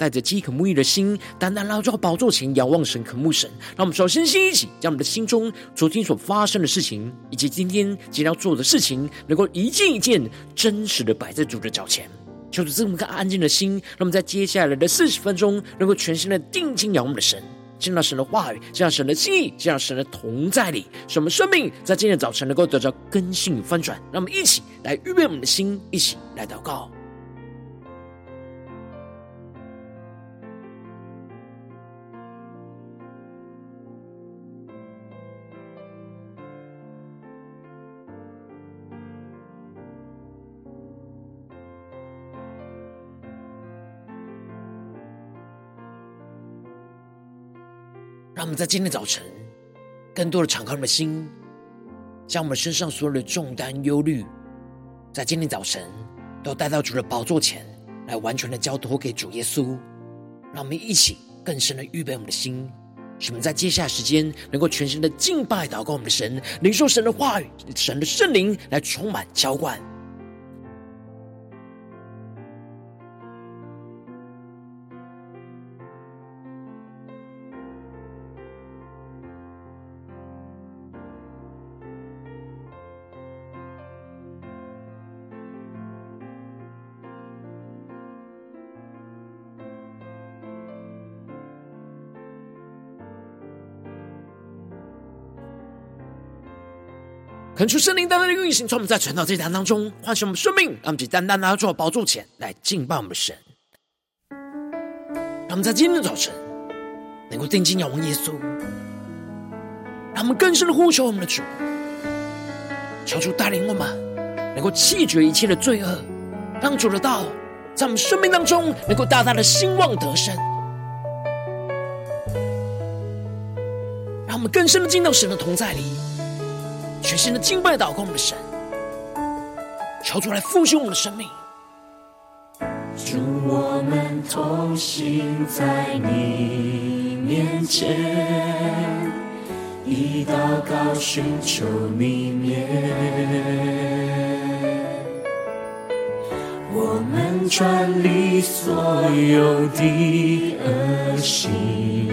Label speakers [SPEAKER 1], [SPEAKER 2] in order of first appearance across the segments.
[SPEAKER 1] 带着饥渴沐浴的心，单单来到宝座前仰望神，渴慕神。让我们首先先一起将我们的心中昨天所发生的事情，以及今天即将要做的事情，能够一件一件真实的摆在主的脚前。求主赐我们个安静的心，让我们在接下来的四十分钟，能够全心的定睛仰望的神，见到神的话语，见到神的心意，见到神的同在里，使我们生命在今天早晨能够得到更新与翻转。让我们一起来预备我们的心，一起来祷告。让我们在今天早晨，更多的敞开我们的心，将我们身上所有的重担、忧虑，在今天早晨都带到主的宝座前来，完全的交托给主耶稣。让我们一起更深的预备我们的心，使我们在接下来时间能够全心的敬拜、祷告我们的神，领受神的话语、神的圣灵来充满浇灌。恳求圣灵单单的运行，从我们在传道这一堂当中唤醒我们生命，让我们去单单来到主的宝座前来敬拜我们的神。让我们在今天的早晨能够定睛仰望耶稣，让我们更深的呼求我们的主，求主带领我们能够弃绝一切的罪恶，让主的道在我们生命当中能够大大的兴旺得胜，让我们更深的进到神的同在里。全新的敬拜祷告我们的神，求主来复兴我们的生命。
[SPEAKER 2] 祝我们同行在你面前，以祷告寻求你面。我们转离所有的恶行。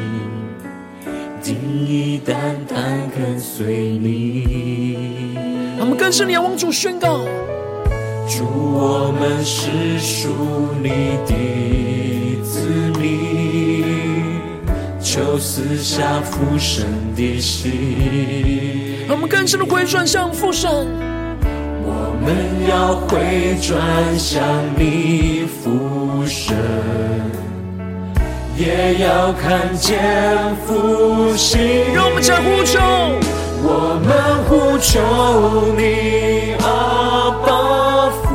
[SPEAKER 2] 心意单单跟随你，
[SPEAKER 1] 我们更深的仰望主宣告：
[SPEAKER 2] 主，我们是属你的子民，求赐下父神的心。
[SPEAKER 1] 我们更深的回转向父神，
[SPEAKER 2] 我们要回转向你父神。也要看见复兴，
[SPEAKER 1] 让我们再呼求，
[SPEAKER 2] 我们呼求你，阿爸父，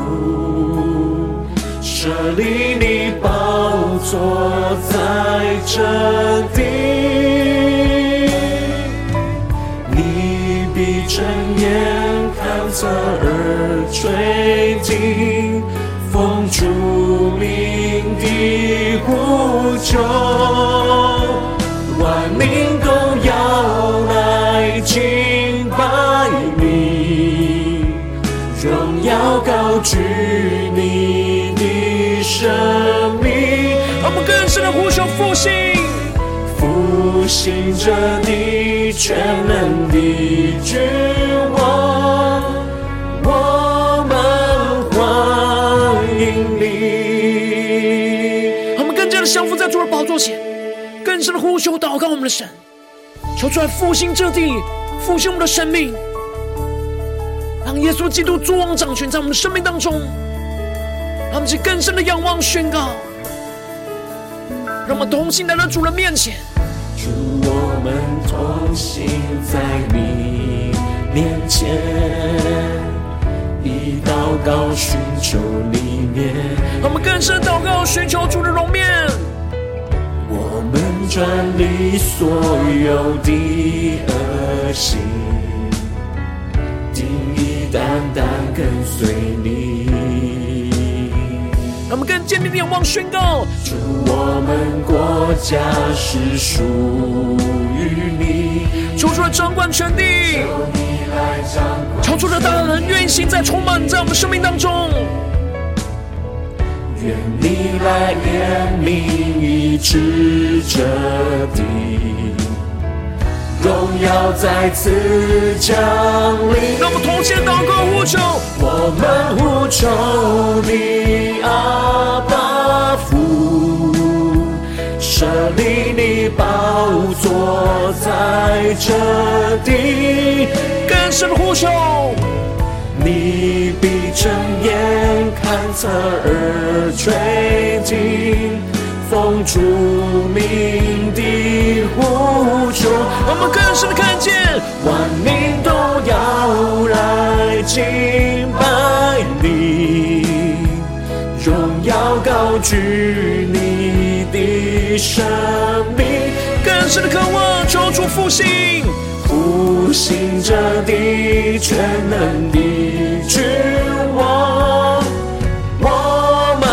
[SPEAKER 2] 设立你宝座在这地，你必睁眼看侧耳垂听，主名的呼求，万民都要来敬拜你，荣耀高举你的生命。
[SPEAKER 1] 我们更深的呼求复兴，
[SPEAKER 2] 复兴着你全能的君王。
[SPEAKER 1] 更深的呼求祷告我们的神，求出来复兴这地，复兴我们的生命，让耶稣基督作王掌权在我们的生命当中，让我们去更深的仰望宣告，让我们同心来到主人面前，
[SPEAKER 2] 祝我们同行在你面前，以祷告寻求里面，
[SPEAKER 1] 让我们更深祷告寻求主的容面。
[SPEAKER 2] 转离所有的恶行，定义单单跟随你。
[SPEAKER 1] 让我们更坚定的仰望宣告：
[SPEAKER 2] 主，我们国家是属于你，
[SPEAKER 1] 求主来掌管全地，
[SPEAKER 2] 求你来掌管，
[SPEAKER 1] 求主的大能运行在充满在我们生命当中。
[SPEAKER 2] 愿你来怜悯医治这地，荣耀再次降临。
[SPEAKER 1] 让我们同心祷告呼求，
[SPEAKER 2] 我们呼求你阿爸父，设立你宝座在这地，
[SPEAKER 1] 更深的呼求。
[SPEAKER 2] 你闭着眼看侧耳垂听，奉主名的呼求。
[SPEAKER 1] 我们更深的看见，
[SPEAKER 2] 万民都要来敬拜你，荣耀高举你的生命。
[SPEAKER 1] 更深的渴望，求主复兴。
[SPEAKER 2] 复兴这地，全能的君王，我们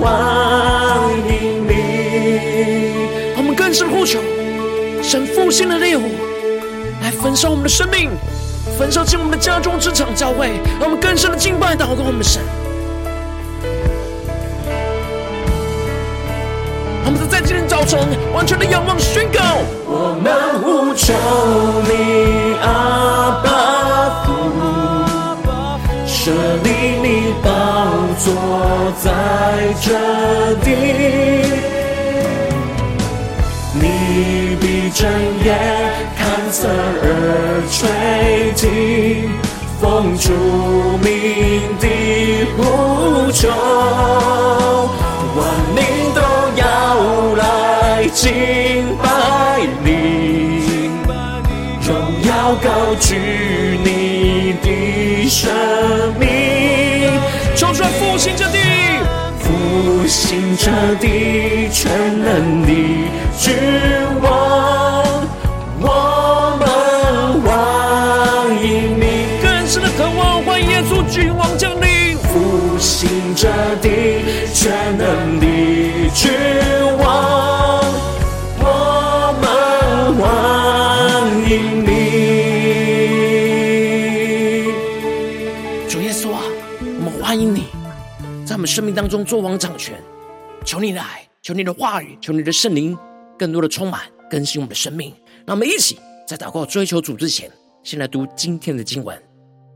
[SPEAKER 2] 欢迎你。
[SPEAKER 1] 我们更深呼求，神复兴的烈火来焚烧我们的生命，焚烧进我们的家中、职场、教会，让我们更深的敬拜、祷告我们的神。在今天早晨完全的仰望宣告，
[SPEAKER 2] 我们呼求你阿爸父，设立你宝座在这地，你必睁眼看侧耳垂听，奉主名的呼求，高举你的生命，
[SPEAKER 1] 求主来复兴这地，
[SPEAKER 2] 复兴这地，全能的君王，我们欢迎你，
[SPEAKER 1] 更深的渴望，欢迎耶稣君王降临，
[SPEAKER 2] 复兴这地，全能的君我
[SPEAKER 1] 们生命当中作王掌权，求你来，求你的话语，求你的圣灵，更多的充满更新我们的生命。让我们一起在祷告追求主之前，先来读今天的经文。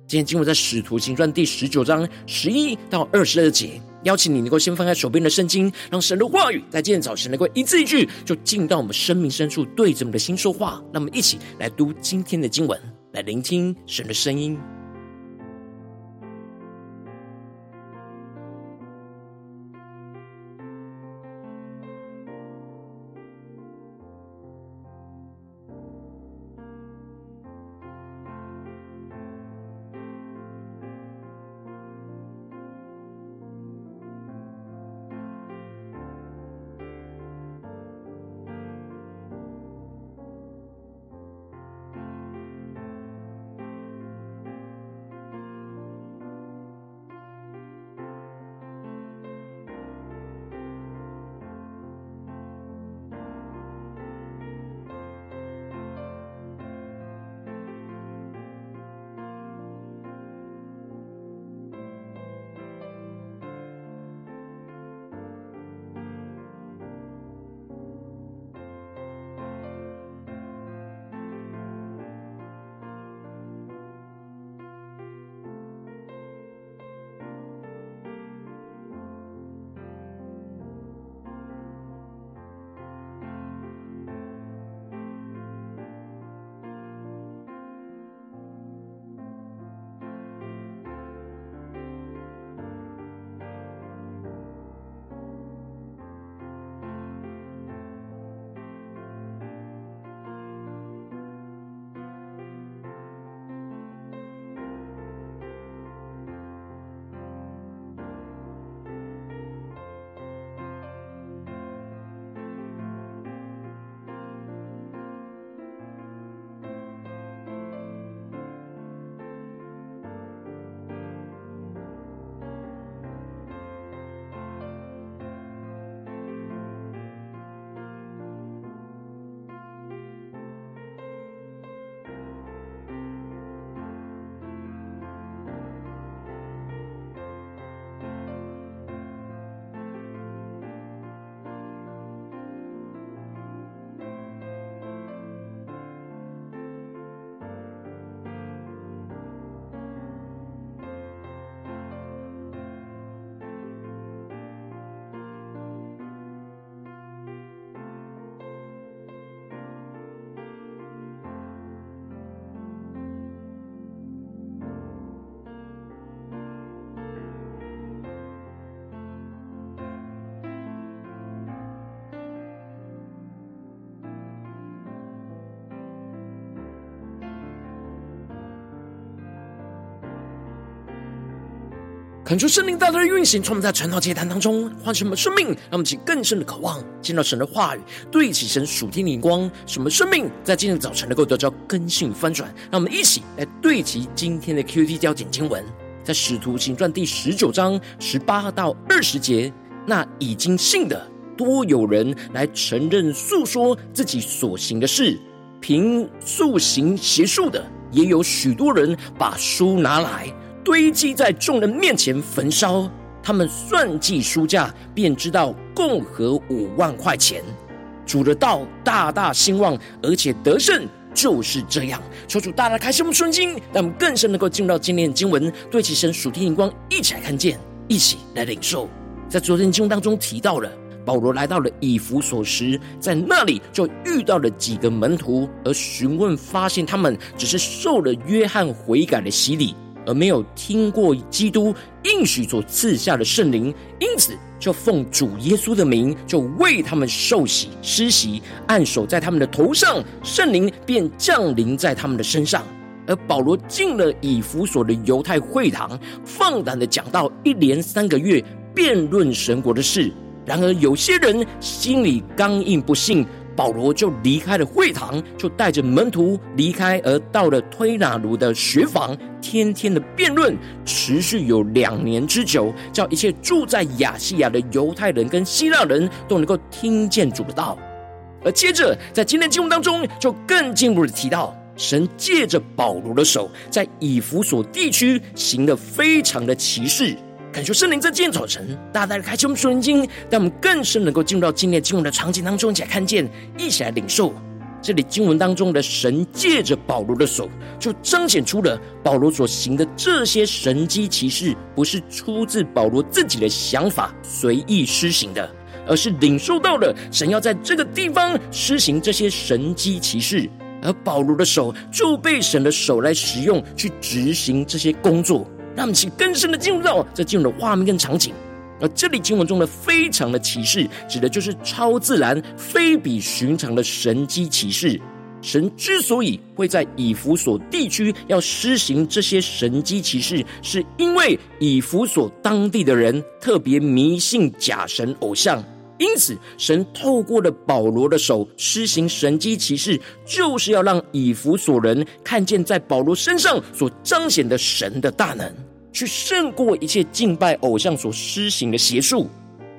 [SPEAKER 1] 今天经文在《使徒行传》第十九章十一到二十二节。邀请你能够先翻开手边的圣经，让神的话语在今天早晨能够一字一句，就进到我们生命深处，对着我们的心说话。让我们一起来读今天的经文，来聆听神的声音。恳求圣灵大大的运行，从我们在晨祷祭坛当中唤醒我们生命，让我们起更深的渴望见到神的话语，对齐神属天灵光，使我们生命在今天早晨能够得到更新翻转。让我们一起来对齐今天的 QT 焦点经文，在使徒行传第十九章十八到二十节。那已经信的多有人来承认诉说自己所行的事，凭素行邪术的也有许多人把书拿来。堆积在众人面前焚烧，他们算计书价，便知道共合五万块钱。主的道大大兴旺，而且得胜，就是这样。求主大大开启我们的心，让我们更深能够进入到今天的经文，对其神属天荧光，一起来看见，一起来领受。在昨天经文当中提到了，保罗来到了以弗所时，在那里就遇到了几个门徒，而询问发现他们只是受了约翰悔改的洗礼。而没有听过基督应许所赐下的圣灵，因此就奉主耶稣的名，就为他们受洗施洗，按手在他们的头上，圣灵便降临在他们的身上。而保罗进了以弗所的犹太会堂，放胆的讲到一连三个月，辩论神国的事。然而有些人心里刚硬不信。保罗就离开了会堂，就带着门徒离开，而到了推拿卢的学房，天天的辩论，持续有两年之久，叫一切住在亚细亚的犹太人跟希腊人都能够听见主的道。而接着在今天经文当中，就更进一步的提到，神借着保罗的手，在以弗所地区行了非常的奇事。感谢圣灵在今天早晨，大大的开启我们属灵经，让我们更深能够进入到今天经文的场景当中，一起来看见，一起来领受。这里经文当中的神借着保罗的手，就彰显出了保罗所行的这些神迹奇事，不是出自保罗自己的想法随意施行的，而是领受到了神要在这个地方施行这些神迹奇事，而保罗的手就被神的手来使用，去执行这些工作。让其更深的进入到这进入的画面跟场景，而这里经文中的非常的启示，指的就是超自然、非比寻常的神迹启示。神之所以会在以弗所地区要施行这些神迹奇事，是因为以弗所当地的人特别迷信假神偶像。因此，神透过了保罗的手施行神迹奇事，就是要让以弗所人看见在保罗身上所彰显的神的大能，去胜过一切敬拜偶像所施行的邪术。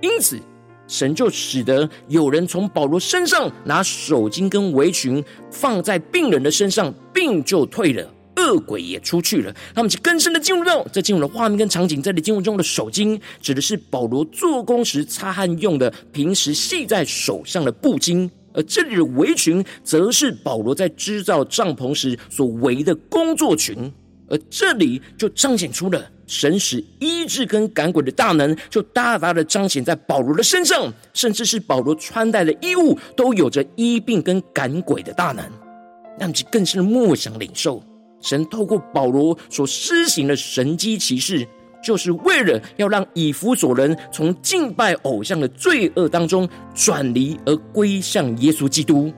[SPEAKER 1] 因此，神就使得有人从保罗身上拿手巾跟围裙放在病人的身上，病就退了。恶鬼也出去了，他们就更深的进入到这进入的画面跟场景。这里进入中的手巾，指的是保罗做工时擦汗用的，平时系在手上的布巾；而这里的围裙，则是保罗在制造帐篷时所围的工作裙。而这里就彰显出了神使医治跟赶鬼的大能，就大大的彰显在保罗的身上，甚至是保罗穿戴的衣物都有着医病跟赶鬼的大能，让其更深的默想领受。神透过保罗所施行的神迹奇事，就是为了要让以弗所人从敬拜偶像的罪恶当中转离，而归向耶稣基督。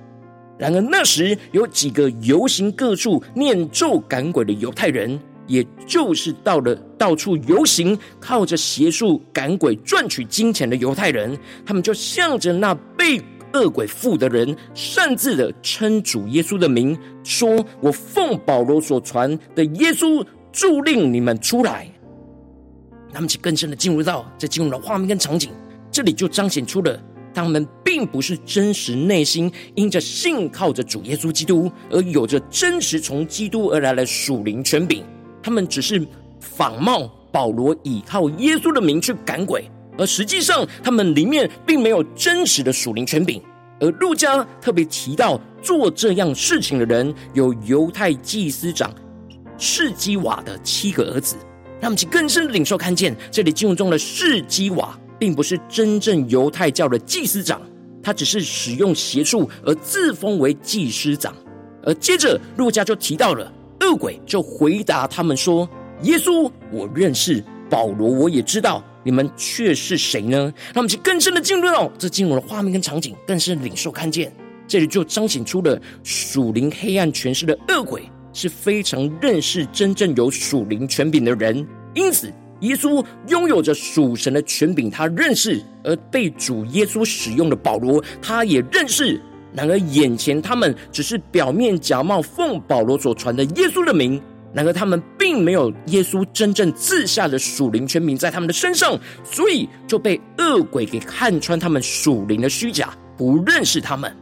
[SPEAKER 1] 然而那时有几个游行各处念咒赶鬼的犹太人，也就是到了到处游行，靠着邪术赶鬼赚取金钱的犹太人，他们就向着那被。恶鬼附的人擅自的称主耶稣的名，说：“我奉保罗所传的耶稣，助令你们出来。”他们就更深的进入到这进入了画面跟场景，这里就彰显出了他们并不是真实内心因着信靠着主耶稣基督而有着真实从基督而来的属灵权柄，他们只是仿冒保罗倚靠耶稣的名去赶鬼。而实际上，他们里面并没有真实的属灵权柄。而路加特别提到，做这样事情的人有犹太祭司长士基瓦的七个儿子。让我们去更深的领受，看见这里经文中的士基瓦，并不是真正犹太教的祭司长，他只是使用邪术而自封为祭司长。而接着，路加就提到了恶鬼，就回答他们说：“耶稣，我认识；保罗，我也知道。”你们却是谁呢？让我们去更深的进入到这进入的画面跟场景，更深的领受看见，这里就彰显出了属灵黑暗权势的恶鬼是非常认识真正有属灵权柄的人，因此耶稣拥有着属神的权柄，他认识；而被主耶稣使用的保罗，他也认识。然而，眼前他们只是表面假冒，奉保罗所传的耶稣的名。然而，他们并没有耶稣真正赐下的属灵权柄在他们的身上，所以就被恶鬼给看穿他们属灵的虚假，不认识他们。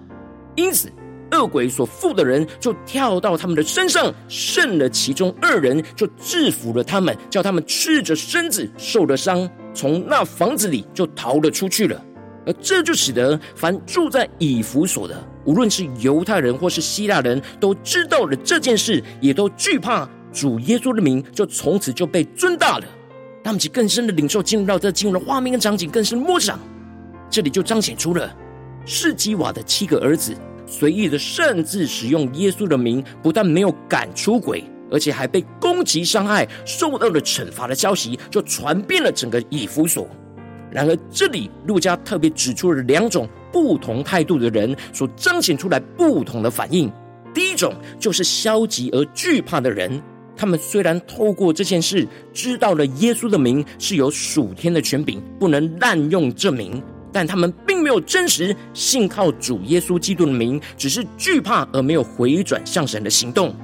[SPEAKER 1] 因此，恶鬼所附的人就跳到他们的身上，胜了其中二人，就制服了他们，叫他们赤着身子受了伤，从那房子里就逃了出去了。而这就使得凡住在以弗所的，无论是犹太人或是希腊人，都知道了这件事，也都惧怕主耶稣的名，就从此就被尊大了。他们其更深的领受进入到这进入的画面跟场景，更深的默想，这里就彰显出了士基瓦的七个儿子随意的擅自使用耶稣的名，不但没有赶出鬼，而且还被攻击伤害，受到了惩罚的消息，就传遍了整个以弗所。然而，这里路加特别指出了两种不同态度的人所彰显出来不同的反应。第一种就是消极而惧怕的人，他们虽然透过这件事知道了耶稣的名是有属天的权柄，不能滥用这名，但他们并没有真实信靠主耶稣基督的名，只是惧怕而没有回转向神的行动。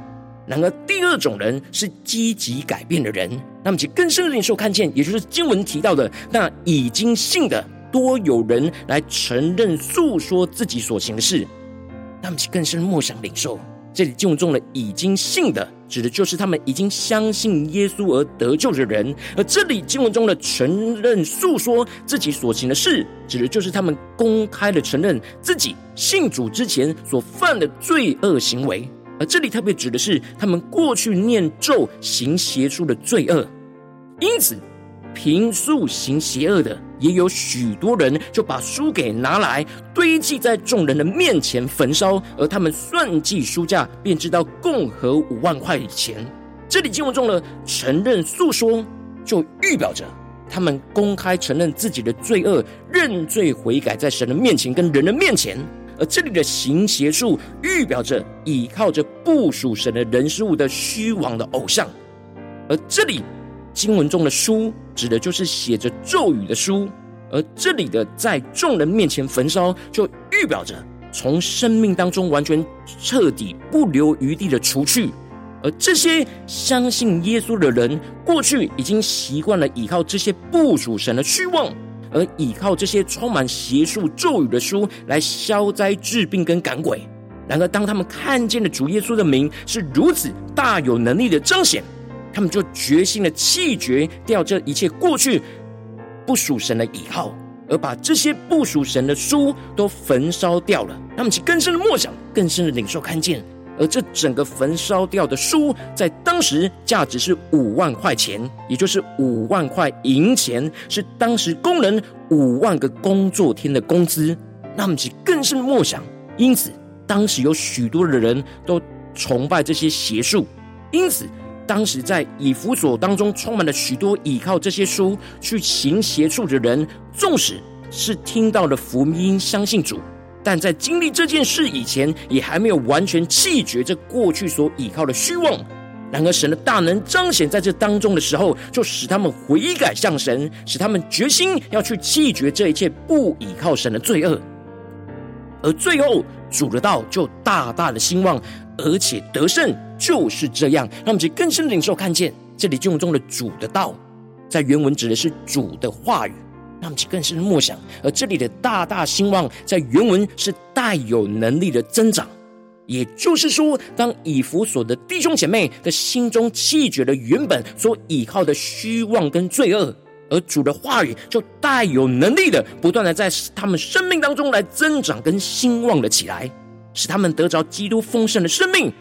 [SPEAKER 1] 然而，第二种人是积极改变的人。那么，其更深的领受看见，也就是经文提到的，那已经信的多有人来承认诉说自己所行的事。那么，其更深的默想领受，这里经文中的已经信的，指的就是他们已经相信耶稣而得救的人；而这里经文中的承认诉说自己所行的事，指的就是他们公开的承认自己信主之前所犯的罪恶行为。而这里特别指的是他们过去念咒、行邪术的罪恶，因此平素行邪恶的也有许多人就把书给拿来堆积在众人的面前焚烧，而他们算计书价，便知道共合五万块钱。这里经文中的承认诉说，就预表着他们公开承认自己的罪恶，认罪悔改，在神的面前跟人的面前。而这里的行邪术，预表着倚靠着不属神的人事物的虚妄的偶像；而这里经文中的书，指的就是写着咒语的书；而这里的在众人面前焚烧，就预表着从生命当中完全彻底不留余地的除去。而这些相信耶稣的人，过去已经习惯了倚靠这些不属神的虚妄。而倚靠这些充满邪术咒语的书来消灾治病跟赶鬼，然而当他们看见了主耶稣的名是如此大有能力的彰显，他们就决心的弃绝掉这一切过去不属神的以后，而把这些不属神的书都焚烧掉了。他们其更深的默想，更深的领受看见。而这整个焚烧掉的书，在当时价值是五万块钱，也就是五万块银钱，是当时工人五万个工作天的工资。那么其更深的默想，因此当时有许多的人都崇拜这些邪术，因此当时在以弗所当中充满了许多倚靠这些书去行邪术的人，纵使是听到了福音，相信主。但在经历这件事以前，也还没有完全弃绝这过去所倚靠的虚妄。然而，神的大能彰显在这当中的时候，就使他们悔改向神，使他们决心要去弃绝这一切不倚靠神的罪恶。而最后，主的道就大大的兴旺，而且得胜，就是这样。让我们去更深的领受看见，这里经文中的主的道，在原文指的是主的话语。那么，其更深的默想，而这里的大大兴旺，在原文是带有能力的增长，也就是说，当以弗所的弟兄姐妹的心中弃绝了原本所倚靠的虚妄跟罪恶，而主的话语就带有能力的，不断的在他们生命当中来增长跟兴旺了起来，使他们得着基督丰盛的生命。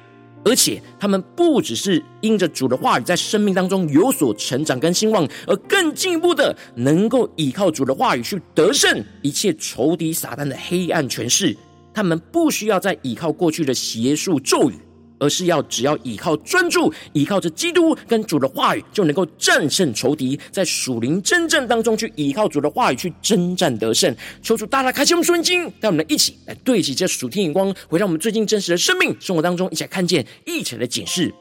[SPEAKER 1] 而且他们不只是因着主的话语在生命当中有所成长跟兴旺，而更进一步的能够依靠主的话语去得胜一切仇敌撒旦的黑暗权势。他们不需要再依靠过去的邪术咒语。而是要只要依靠专注，依靠着基督跟主的话语，就能够战胜仇敌，在属灵征战当中去依靠主的话语去征战得胜。求主大大开启我们属灵经，带我们一起来对齐这属天眼光，回到我们最近真实的生命生活当中，一起来看见，一起来检视。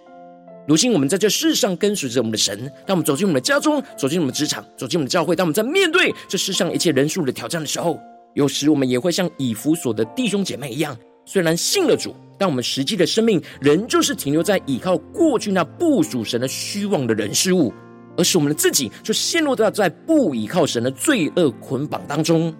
[SPEAKER 1] 如今我们在这世上跟随着我们的神，当我们走进我们的家中，走进我们的职场，走进我们的教会，当我们在面对这世上一切人数的挑战的时候，有时我们也会像以弗所的弟兄姐妹一样，虽然信了主，但我们实际的生命仍旧是停留在倚靠过去那不属神的虚妄的人事物，而是我们的自己就陷入到在不倚靠神的罪恶捆绑当中。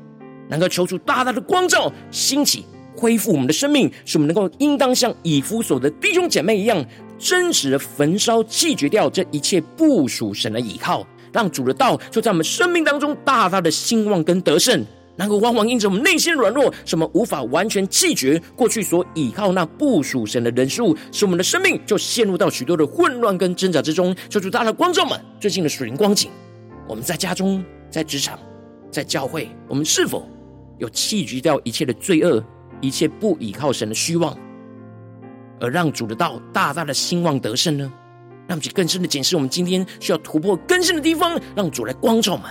[SPEAKER 1] 能够求出大大的光照，兴起恢复我们的生命，使我们能够应当像以弗所的弟兄姐妹一样，真实的焚烧弃绝掉这一切不属神的倚靠，让主的道就在我们生命当中大大的兴旺跟得胜。然后往往因着我们内心软弱，什么无法完全弃绝过去所倚靠那不属神的人事物，使我们的生命就陷入到许多的混乱跟挣扎之中。求主大的光照们，最近的属灵光景，我们在家中、在职场、在教会，我们是否有弃绝掉一切的罪恶，一切不倚靠神的虚妄，而让主的道大大的兴旺得胜呢？让我们去更深的检视我们今天需要突破更新的地方，让主来光照们。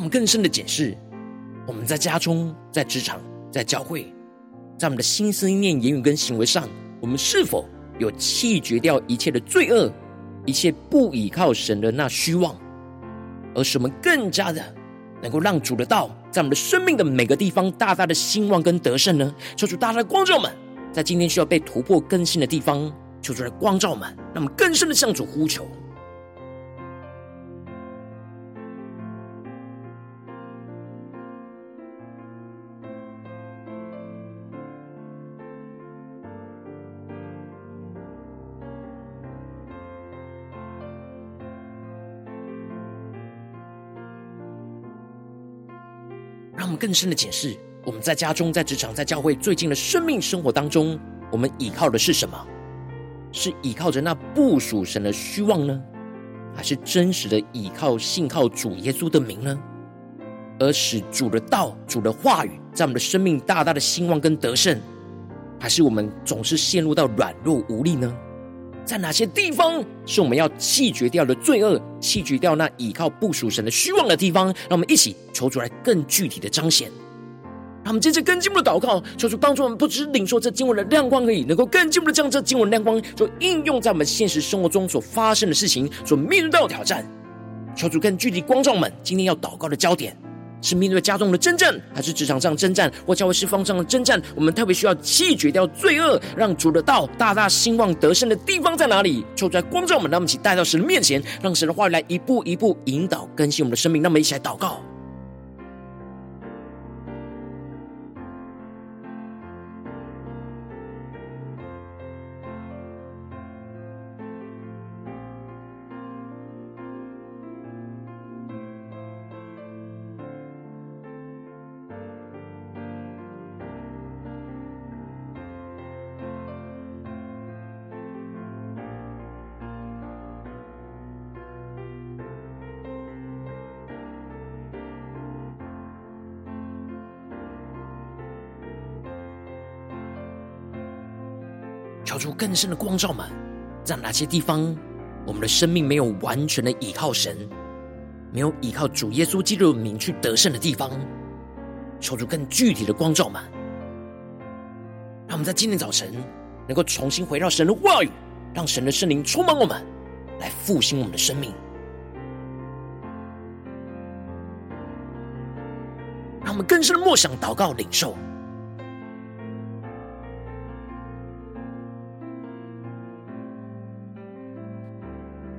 [SPEAKER 1] 我们更深的检视，我们在家中、在职场、在教会，在我们的心思意念、言语跟行为上，我们是否有弃绝掉一切的罪恶，一切不倚靠神的那虚妄，而使我们更加的能够让主的道在我们的生命的每个地方大大的兴旺跟得胜呢？求主大大的光照们，在今天需要被突破更新的地方，求主来光照们，让我们更深的向主呼求。更深的解释，我们在家中、在职场、在教会最近的生命生活当中，我们倚靠的是什么？是倚靠着那不属神的虚妄呢，还是真实的倚靠、信靠主耶稣的名呢？而使主的道、主的话语在我们的生命大大的兴旺跟得胜，还是我们总是陷入到软弱无力呢？在哪些地方是我们要弃绝掉的罪恶，弃绝掉那倚靠不属神的虚妄的地方？让我们一起求主来更具体的彰显。让我们接着更进一步的祷告，求主帮助我们，不只领受这经文的亮光而已，能够更进一步的将这经文亮光，就应用在我们现实生活中所发生的事情，所面对到的挑战。求主更具体光照我们，今天要祷告的焦点。是面对家中的征战，还是职场上征战，或教会释放上的征战？我们特别需要弃绝掉罪恶，让主的道大大兴旺得胜的地方在哪里？就在光照我们，让我们一起带到神的面前，让神的话语来一步一步引导更新我们的生命。那么一起来祷告。更深的光照们，在哪些地方，我们的生命没有完全的倚靠神，没有倚靠主耶稣基督的名去得胜的地方，求出更具体的光照们，让我们在今天早晨能够重新回到神的话语，让神的圣灵充满我们，来复兴我们的生命，让我们更深的默想、祷告、领受。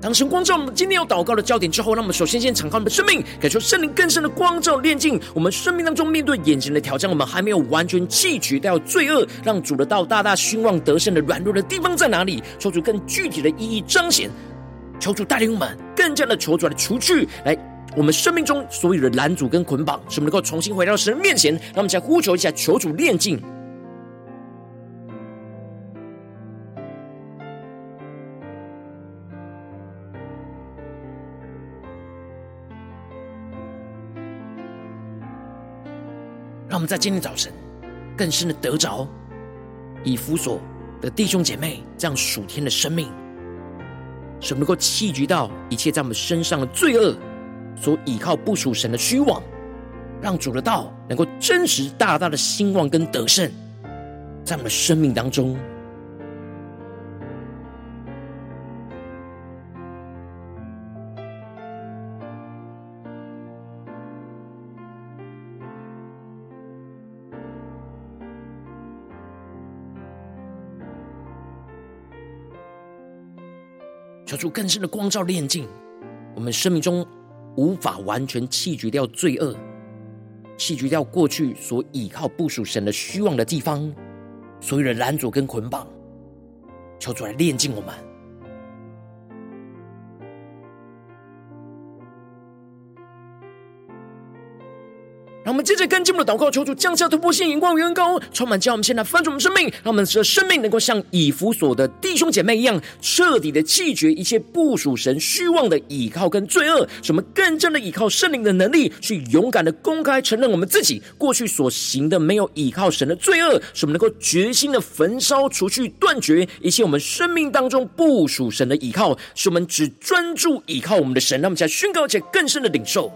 [SPEAKER 1] 当神光照我们今天有祷告的焦点之后，让我们首先先敞开我们的生命，感受圣灵更深的光照炼净我们生命当中面对眼前的挑战。我们还没有完全弃绝掉罪恶，让主的道大大兴旺得胜的软弱的地方在哪里？求主更具体的意义彰显，求主带领我们更加的求主来除去来我们生命中所有的拦阻跟捆绑，使我们能够重新回到神面前。让我们再呼求一下，求主炼净。在今天早晨更深的得着以弗所的弟兄姐妹这样属天的生命，使我们能够弃绝到一切在我们身上的罪恶，所依靠不属神的虚妄，让主的道能够真实大大的兴旺跟得胜，在我们的生命当中。求出更深的光照炼净，我们生命中无法完全弃绝掉罪恶，弃绝掉过去所倚靠部署神的虚妄的地方，所有的拦阻跟捆绑，求主来炼净我们。接着跟进我的祷告，求主降下突破性眼光与恩膏，充满叫我们现在翻转我们生命，让我们的生命能够像以弗所的弟兄姐妹一样，彻底的弃绝一切部署神虚妄的倚靠跟罪恶，使我们更加的倚靠圣灵的能力，去勇敢的公开承认我们自己过去所行的没有倚靠神的罪恶，使我们能够决心的焚烧、除去、断绝一切我们生命当中部署神的倚靠，使我们只专注倚靠我们的神。让我们再宣告且更深的领受。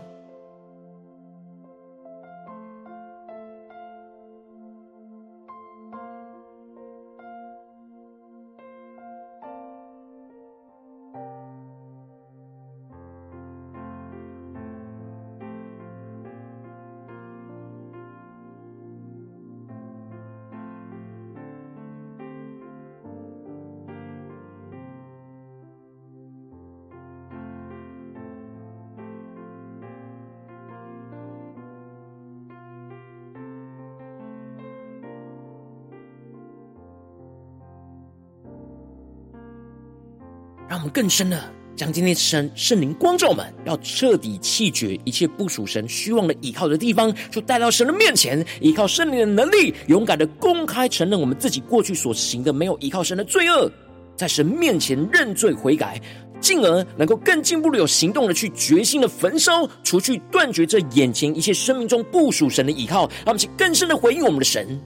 [SPEAKER 1] 让我们更深的将今天神圣灵光照我们，要彻底弃绝一切不属神虚妄的倚靠的地方，就带到神的面前，依靠圣灵的能力，勇敢的公开承认我们自己过去所行的没有依靠神的罪恶，在神面前认罪悔改，进而能够更进一步的有行动的去决心的焚烧，除去断绝这眼前一切生命中不属神的倚靠，让我们去更深的回应我们的神。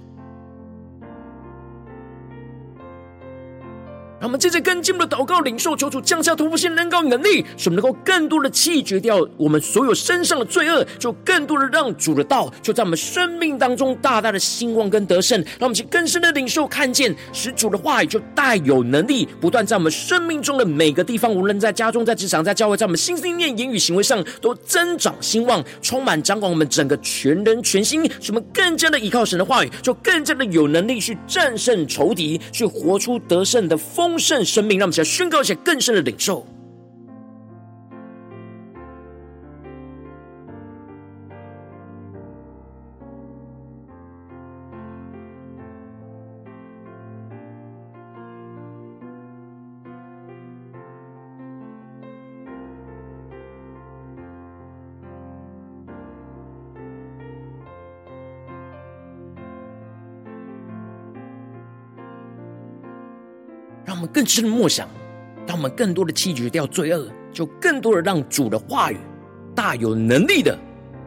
[SPEAKER 1] 让我们接着跟进我们的祷告，领受求主降下突破性能高能力，使我们能够更多的弃绝掉我们所有身上的罪恶，就更多的让主的道就在我们生命当中大大的兴旺跟得胜。让我们去更深的领受看见，使主的话语就带有能力，不断在我们生命中的每个地方，无论在家中、在职场、在教会，在我们心思念、言语、行为上，都增长兴旺，充满掌管我们整个全人全心。使我们更加的依靠神的话语，就更加的有能力去战胜仇敌，去活出得胜的风。生命，让我们来宣告一些更深的领受。让我们更深的默想，让我们更多的弃绝掉罪恶，就更多的让主的话语大有能力的，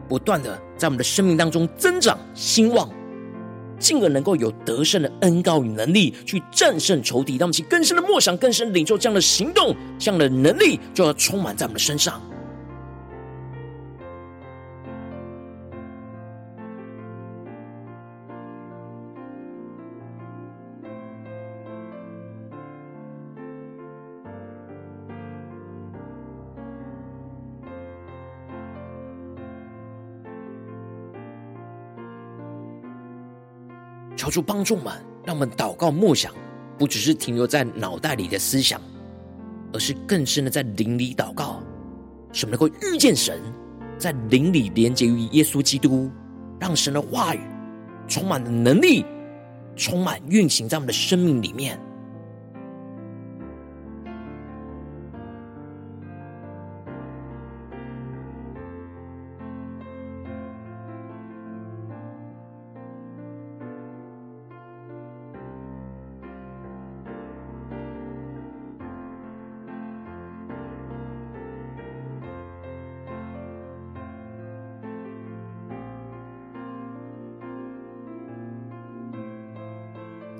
[SPEAKER 1] 不断的在我们的生命当中增长兴旺，进而能够有得胜的恩膏与能力去战胜仇敌。让我们去更深的默想，更深的领受这样的行动，这样的能力就要充满在我们的身上。主帮助我们，让我们祷告默想，不只是停留在脑袋里的思想，而是更深的在灵里祷告，使我们能够遇见神，在灵里连接于耶稣基督，让神的话语充满了能力，充满运行在我们的生命里面。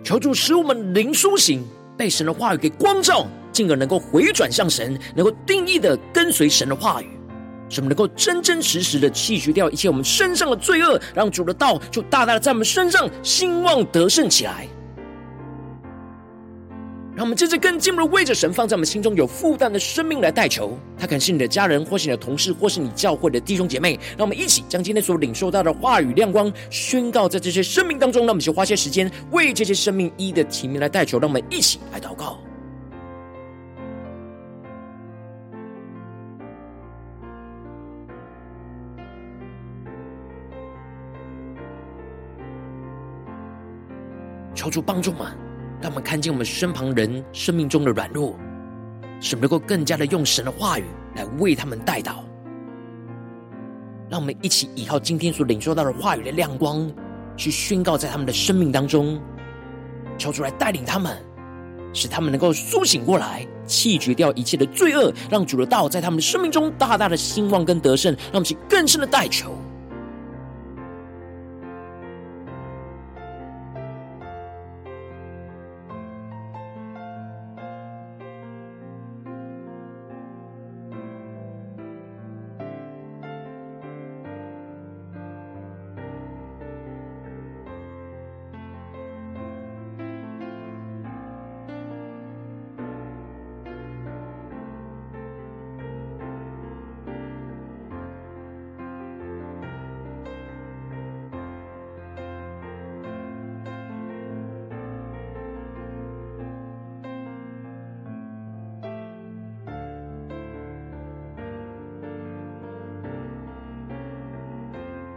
[SPEAKER 1] 求主使我们灵苏醒，被神的话语给光照，进而能够回转向神，能够定义的跟随神的话语，使我们能够真真实实的弃绝掉一切我们身上的罪恶，让主的道就大大的在我们身上兴旺得胜起来。我们接着更进一步的为着神放在我们心中有负担的生命来代求，他可能是你的家人，或是你的同事，或是你教会的弟兄姐妹。让我们一起将今天所领受到的话语亮光宣告在这些生命当中。让我们就花些时间为这些生命一一的提名来代求。让我们一起来祷告。求主帮助们。让我们看见我们身旁人生命中的软弱，使我们能够更加的用神的话语来为他们带祷。让我们一起依靠今天所领受到的话语的亮光，去宣告在他们的生命当中，求主来带领他们，使他们能够苏醒过来，弃绝掉一切的罪恶，让主的道在他们的生命中大大的兴旺跟得胜，让我们去更深的代求。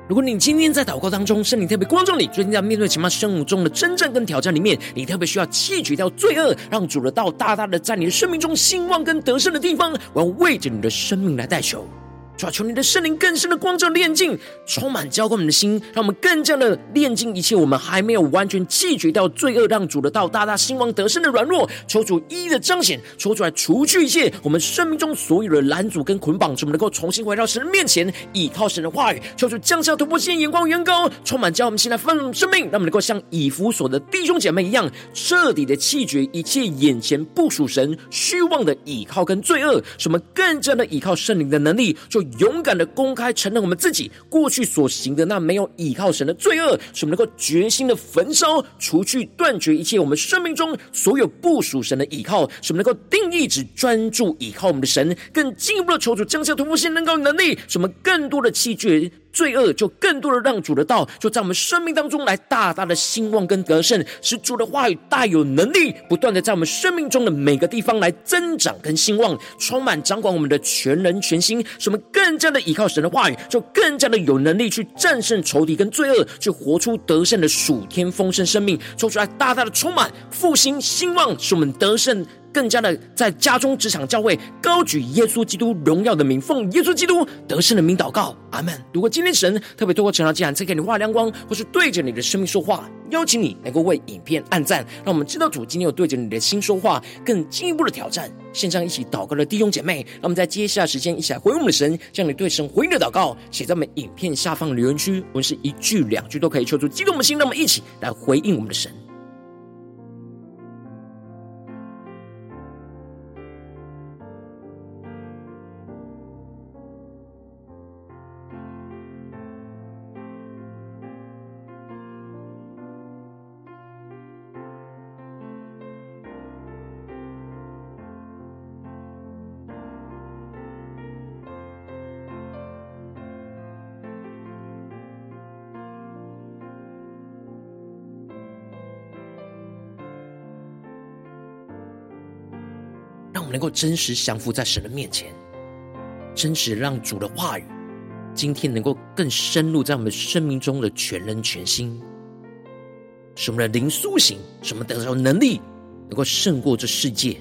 [SPEAKER 1] 如果你今天在祷告当中，圣灵特别光照你，最近在面对什么生活中的征战跟挑战里面，你特别需要弃取掉罪恶，让主的道大大的在你的生命中兴旺跟得胜的地方，我要为着你的生命来代求。主啊，求你的圣灵更深的光照炼净，充满浇灌我们的心，让我们更加的炼净一切我们还没有完全弃绝掉罪恶，让主的道大大兴旺得胜的软弱。求主一一的彰显，求主来除去一切我们生命中所有的拦阻跟捆绑，使我们能够重新回到神的面前，倚靠神的话语。求主降下突破性眼光，远高，充满浇我们现在丰盛生命，让我们能够像以弗所的弟兄姐妹一样，彻底的弃绝一切眼前不属神虚妄的倚靠跟罪恶，使我们更加的依靠圣灵的能力，就。勇敢的公开承认我们自己过去所行的那没有依靠神的罪恶，使我们能够决心的焚烧，除去断绝一切我们生命中所有不属神的依靠，使我们能够定义只专注依靠我们的神，更进一步的求主降下突破性能够能力，什么更多的弃绝。罪恶就更多的让主的道就在我们生命当中来大大的兴旺跟得胜，使主的话语大有能力，不断的在我们生命中的每个地方来增长跟兴旺，充满掌管我们的全人全心，使我们更加的依靠神的话语，就更加的有能力去战胜仇敌跟罪恶，去活出得胜的属天丰盛生命，说出来大大的充满复兴兴旺，使我们得胜。更加的在家中、职场、教会高举耶稣基督荣耀的名，奉耶稣基督得胜的名祷告，阿门。如果今天神特别透过晨祷祭坛，在给你画亮光，或是对着你的生命说话，邀请你能够为影片按赞，让我们知道主今天有对着你的心说话，更进一步的挑战。线上一起祷告的弟兄姐妹，让我们在接下来时间一起来回应我们的神，将你对神回应的祷告写在我们影片下方留言区，我们是一句两句都可以，求主激动我们的心，让我们一起来回应我们的神。能够真实降服在神的面前，真实让主的话语今天能够更深入在我们生命中的全人全心，使我们的灵苏醒，使我们得到能力，能够胜过这世界，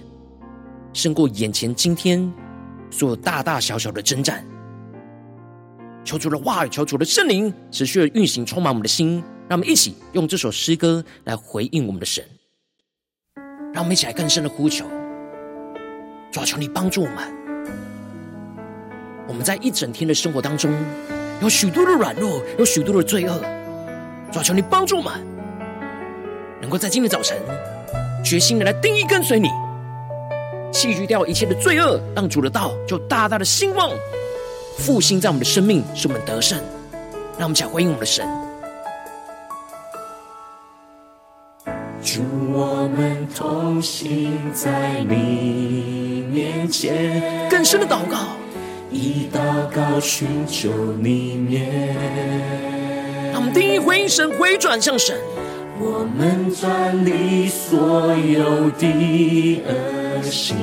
[SPEAKER 1] 胜过眼前今天所有大大小小的征战。求主的话语，求主的圣灵持续的运行，充满我们的心。让我们一起用这首诗歌来回应我们的神，让我们一起来更深的呼求。主，求你帮助我们。我们在一整天的生活当中，有许多的软弱，有许多的罪恶。主，求你帮助我们，能够在今天早晨决心的来定义跟随你，弃绝掉一切的罪恶，让主的道就大大的兴旺复兴在我们的生命，使我们得胜。让我们一起来回应我们的神。
[SPEAKER 2] 主，我们同行在你面前，
[SPEAKER 1] 更深的祷告，
[SPEAKER 2] 以祷告寻求你面。
[SPEAKER 1] 让我们定义回应神，回转向神。
[SPEAKER 2] 我们转离所有的恶行，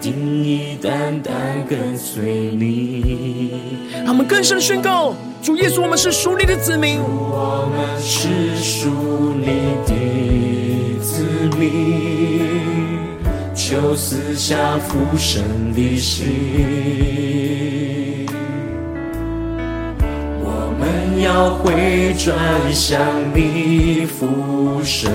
[SPEAKER 2] 定义单单跟随你。
[SPEAKER 1] 让我们更深的宣告。主耶稣，我们是属你的子民。
[SPEAKER 2] 我们是属你的子民，求赐下复生的心。我们要回转向你复生，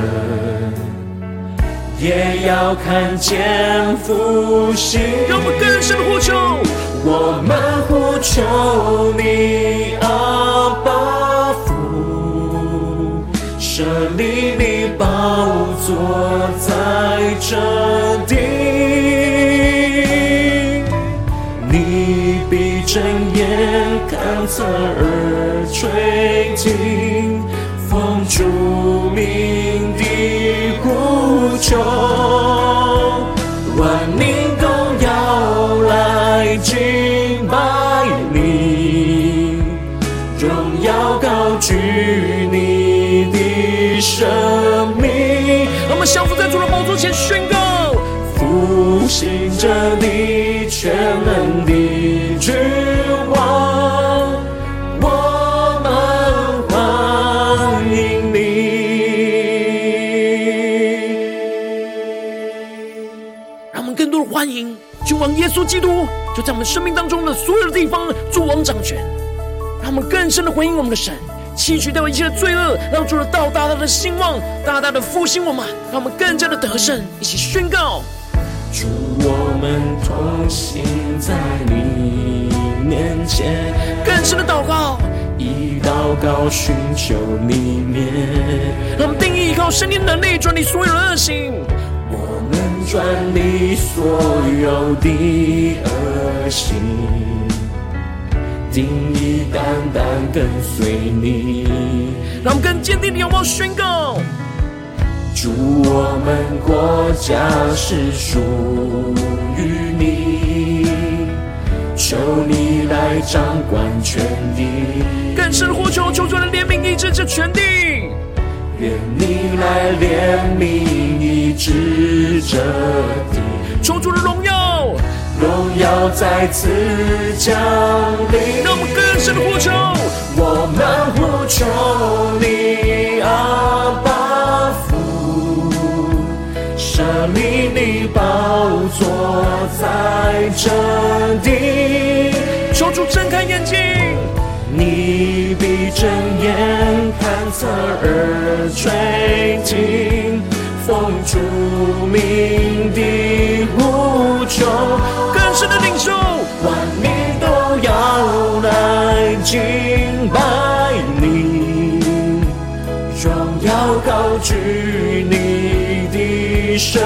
[SPEAKER 2] 也要看见复兴。
[SPEAKER 1] 让我们更深的呼求。
[SPEAKER 2] 我们呼求你，阿爸父，设立你宝坐在这地，你闭睁眼看侧耳垂听，奉主名的呼求，万民都要来敬拜你，荣耀高举你的
[SPEAKER 1] 身。降服在主的宝座前宣告：
[SPEAKER 2] 复兴着你全能的君王，我们欢迎你。
[SPEAKER 1] 让我们更多的欢迎君王耶稣基督，就在我们生命当中的所有的地方作王掌权。让我们更深的回应我们的神，弃绝掉一切的罪恶，让主的道大大的兴旺，大大的复兴我们，让我们更加的得胜。一起宣告：
[SPEAKER 2] 主，我们同行在你面前，
[SPEAKER 1] 更深的祷告，
[SPEAKER 2] 以祷告寻求你面，
[SPEAKER 1] 让我们定义依靠圣灵能力，转你所有的恶行。
[SPEAKER 2] 我们转你所有的恶行，定义单单跟随你。
[SPEAKER 1] 让我们更坚定的仰望宣告：
[SPEAKER 2] 主，我们国家是属于你，求你来掌管全地。
[SPEAKER 1] 更深的呼求，求主的怜悯医治这全地。
[SPEAKER 2] 愿你来怜悯医治这地，
[SPEAKER 1] 求主的荣耀，
[SPEAKER 2] 荣耀再次降临。
[SPEAKER 1] 让我们更深的呼求，
[SPEAKER 2] 我们呼求你，阿爸父，设立你宝座在这地，
[SPEAKER 1] 求主睁开眼睛。
[SPEAKER 2] 你闭着眼看侧耳垂听，奉主名的呼求，
[SPEAKER 1] 更深的领受，
[SPEAKER 2] 万民都要来敬拜你，荣耀高举你的生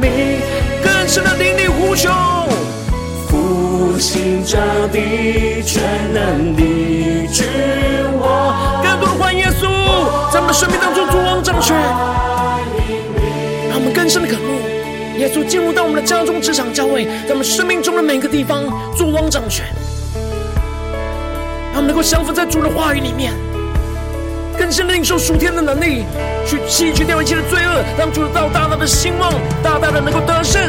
[SPEAKER 2] 命，
[SPEAKER 1] 更深的灵里呼求。
[SPEAKER 2] 复兴这地全能的君王，
[SPEAKER 1] 更多的欢迎耶稣在我们的生命当中主王掌权，让我们更深的渴慕耶稣进入到我们的家中、职场、教会，在我们生命中的每个地方做王掌权，让我们能够降服在主的话语里面，更深的领受属天的能力，去弃绝掉一切的罪恶，让主的道大大的兴旺，大大的能够得胜。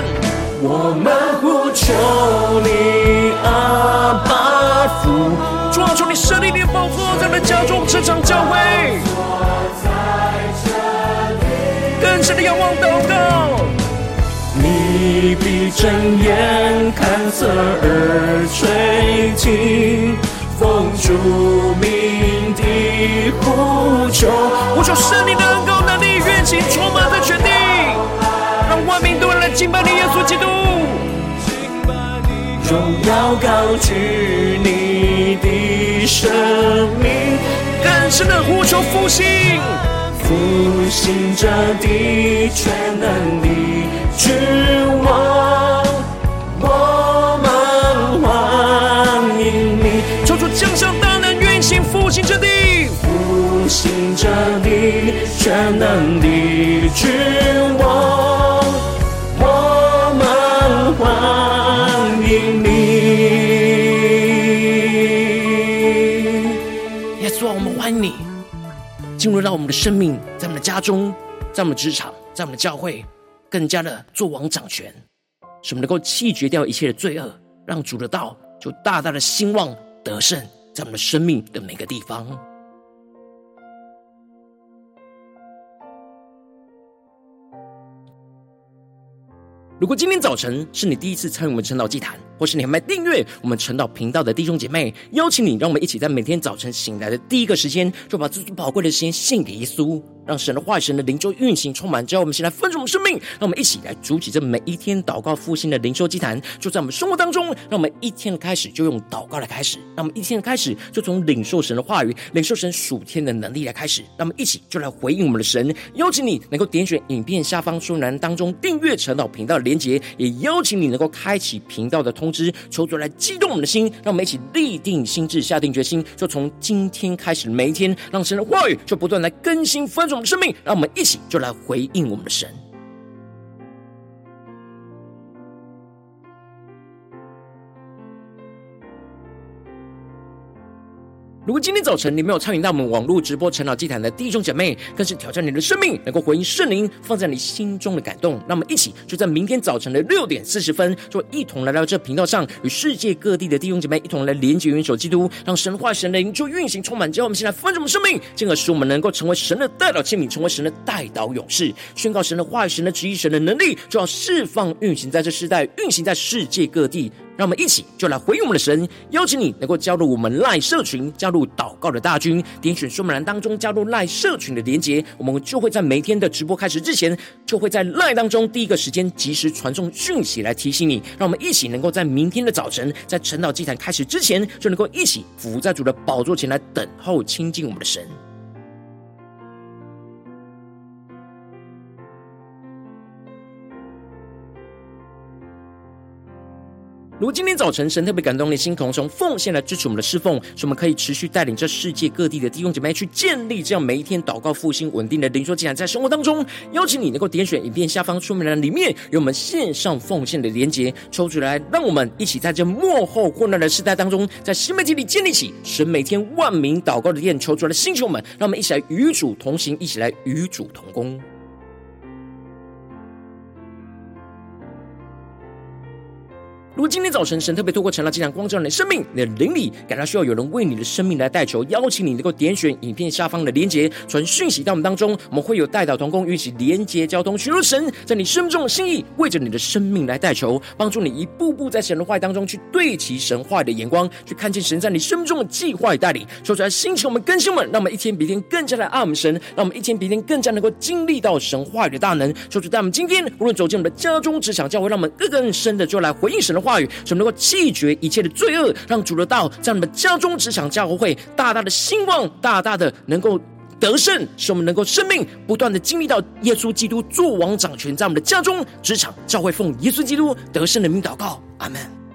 [SPEAKER 2] 我们呼求你，阿爸父，
[SPEAKER 1] 主啊，求你设立你的宝座在我们家中、职场、教会，更深的仰望祷告。
[SPEAKER 2] 你必睁眼看侧耳垂听，奉主名的呼求，
[SPEAKER 1] 呼求圣灵的恩膏能力运行充满在全地，让万民都来敬拜你，耶稣基督。
[SPEAKER 2] 荣耀高举你的生命，
[SPEAKER 1] 更深的呼求复兴，
[SPEAKER 2] 复兴这地全能的君王，我们欢迎你。
[SPEAKER 1] 求主降下大能运行复兴之地，
[SPEAKER 2] 复兴这地全能的君王，我们欢迎你。
[SPEAKER 1] 耶稣，我们欢迎你进入到我们的生命，在我们的家中，在我们的职场，在我们的教会，更加的做王掌权，使我们能够弃绝掉一切的罪恶，让主的道就大大的兴旺得胜，在我们的生命的每个地方。如果今天早晨是你第一次参与我们晨祷祭坛，或是你还没订阅我们陈祷频道的弟兄姐妹，邀请你，让我们一起在每天早晨醒来的第一个时间，就把这最宝贵的时间献给耶稣。让神的话语、神的灵就运行充满，只要我们先来分盛我们生命，让我们一起来筑起这每一天祷告复兴的灵修祭坛，就在我们生活当中。让我们一天的开始就用祷告来开始，让我们一天的开始就从领受神的话语、领受神属天的能力来开始。让我们一起就来回应我们的神。邀请你能够点选影片下方说栏当中订阅陈祷频道的连结，也邀请你能够开启频道的通通知，求主来激动我们的心，让我们一起立定心智，下定决心，就从今天开始每一天，让神的话语就不断来更新分盛我们的生命，让我们。一起就来回应我们的神。如果今天早晨你没有参与到我们网络直播晨祷祭坛的弟兄姐妹，更是挑战你的生命，能够回应圣灵放在你心中的感动。那么一起就在明天早晨的六点四十分，就一同来到这频道上，与世界各地的弟兄姐妹一同来连接、元首基督，让神话神灵就运行充满。之后我们先来分盛我们生命，进而使我们能够成为神的代祷器皿，成为神的代祷勇士，宣告神的话语、神的旨意、神的能力，就要释放运行在这世代，运行在世界各地。让我们一起就来回应我们的神，邀请你能够加入我们赖社群，加入祷告的大军，点选说明栏当中加入赖社群的连结，我们就会在每天的直播开始之前，就会在赖当中第一个时间及时传送讯息来提醒你。让我们一起能够在明天的早晨，在晨祷祭坛开始之前，就能够一起伏在主的宝座前来等候亲近我们的神。如果今天早晨神特别感动你的心，可能从奉献来支持我们的侍奉，使我们可以持续带领这世界各地的弟兄姐妹去建立这样每一天祷告复兴稳定的灵修祭坛，在生活当中，邀请你能够点选影片下方说明栏里面有我们线上奉献的连结，抽出来，让我们一起在这幕后混乱的时代当中，在新媒体里建立起神每天万名祷告的殿，抽出来的星球们，让我们一起来与主同行，一起来与主同工。如果今天早晨神特别透过晨祷祭坛光照你的生命，你的灵里感到需要有人为你的生命来代求，邀请你能够点选影片下方的连结，传讯息到我们当中，我们会有代祷同工与其连结交通，寻求神在你生命中的心意，为着你的生命来代求，帮助你一步步在神的话语当中去对齐神话语的眼光，去看见神在你生命中的计划与带领，说出来兴起我们更新们，让我们一天比一天更加的爱我们神，让我们一天比一天更加能够经历到神话语的大能，说出在我们今天无论走进我们的家中、职场、教会，让我们更更深的就来回应神的话话语，使我们能够弃绝一切的罪恶，让主的道在我们家中、职场、教会大大的兴旺，大大的能够得胜，使我们能够生命不断的经历到耶稣基督作王掌权，在我们的家中、职场、教会，奉耶稣基督得胜的名祷告，阿门。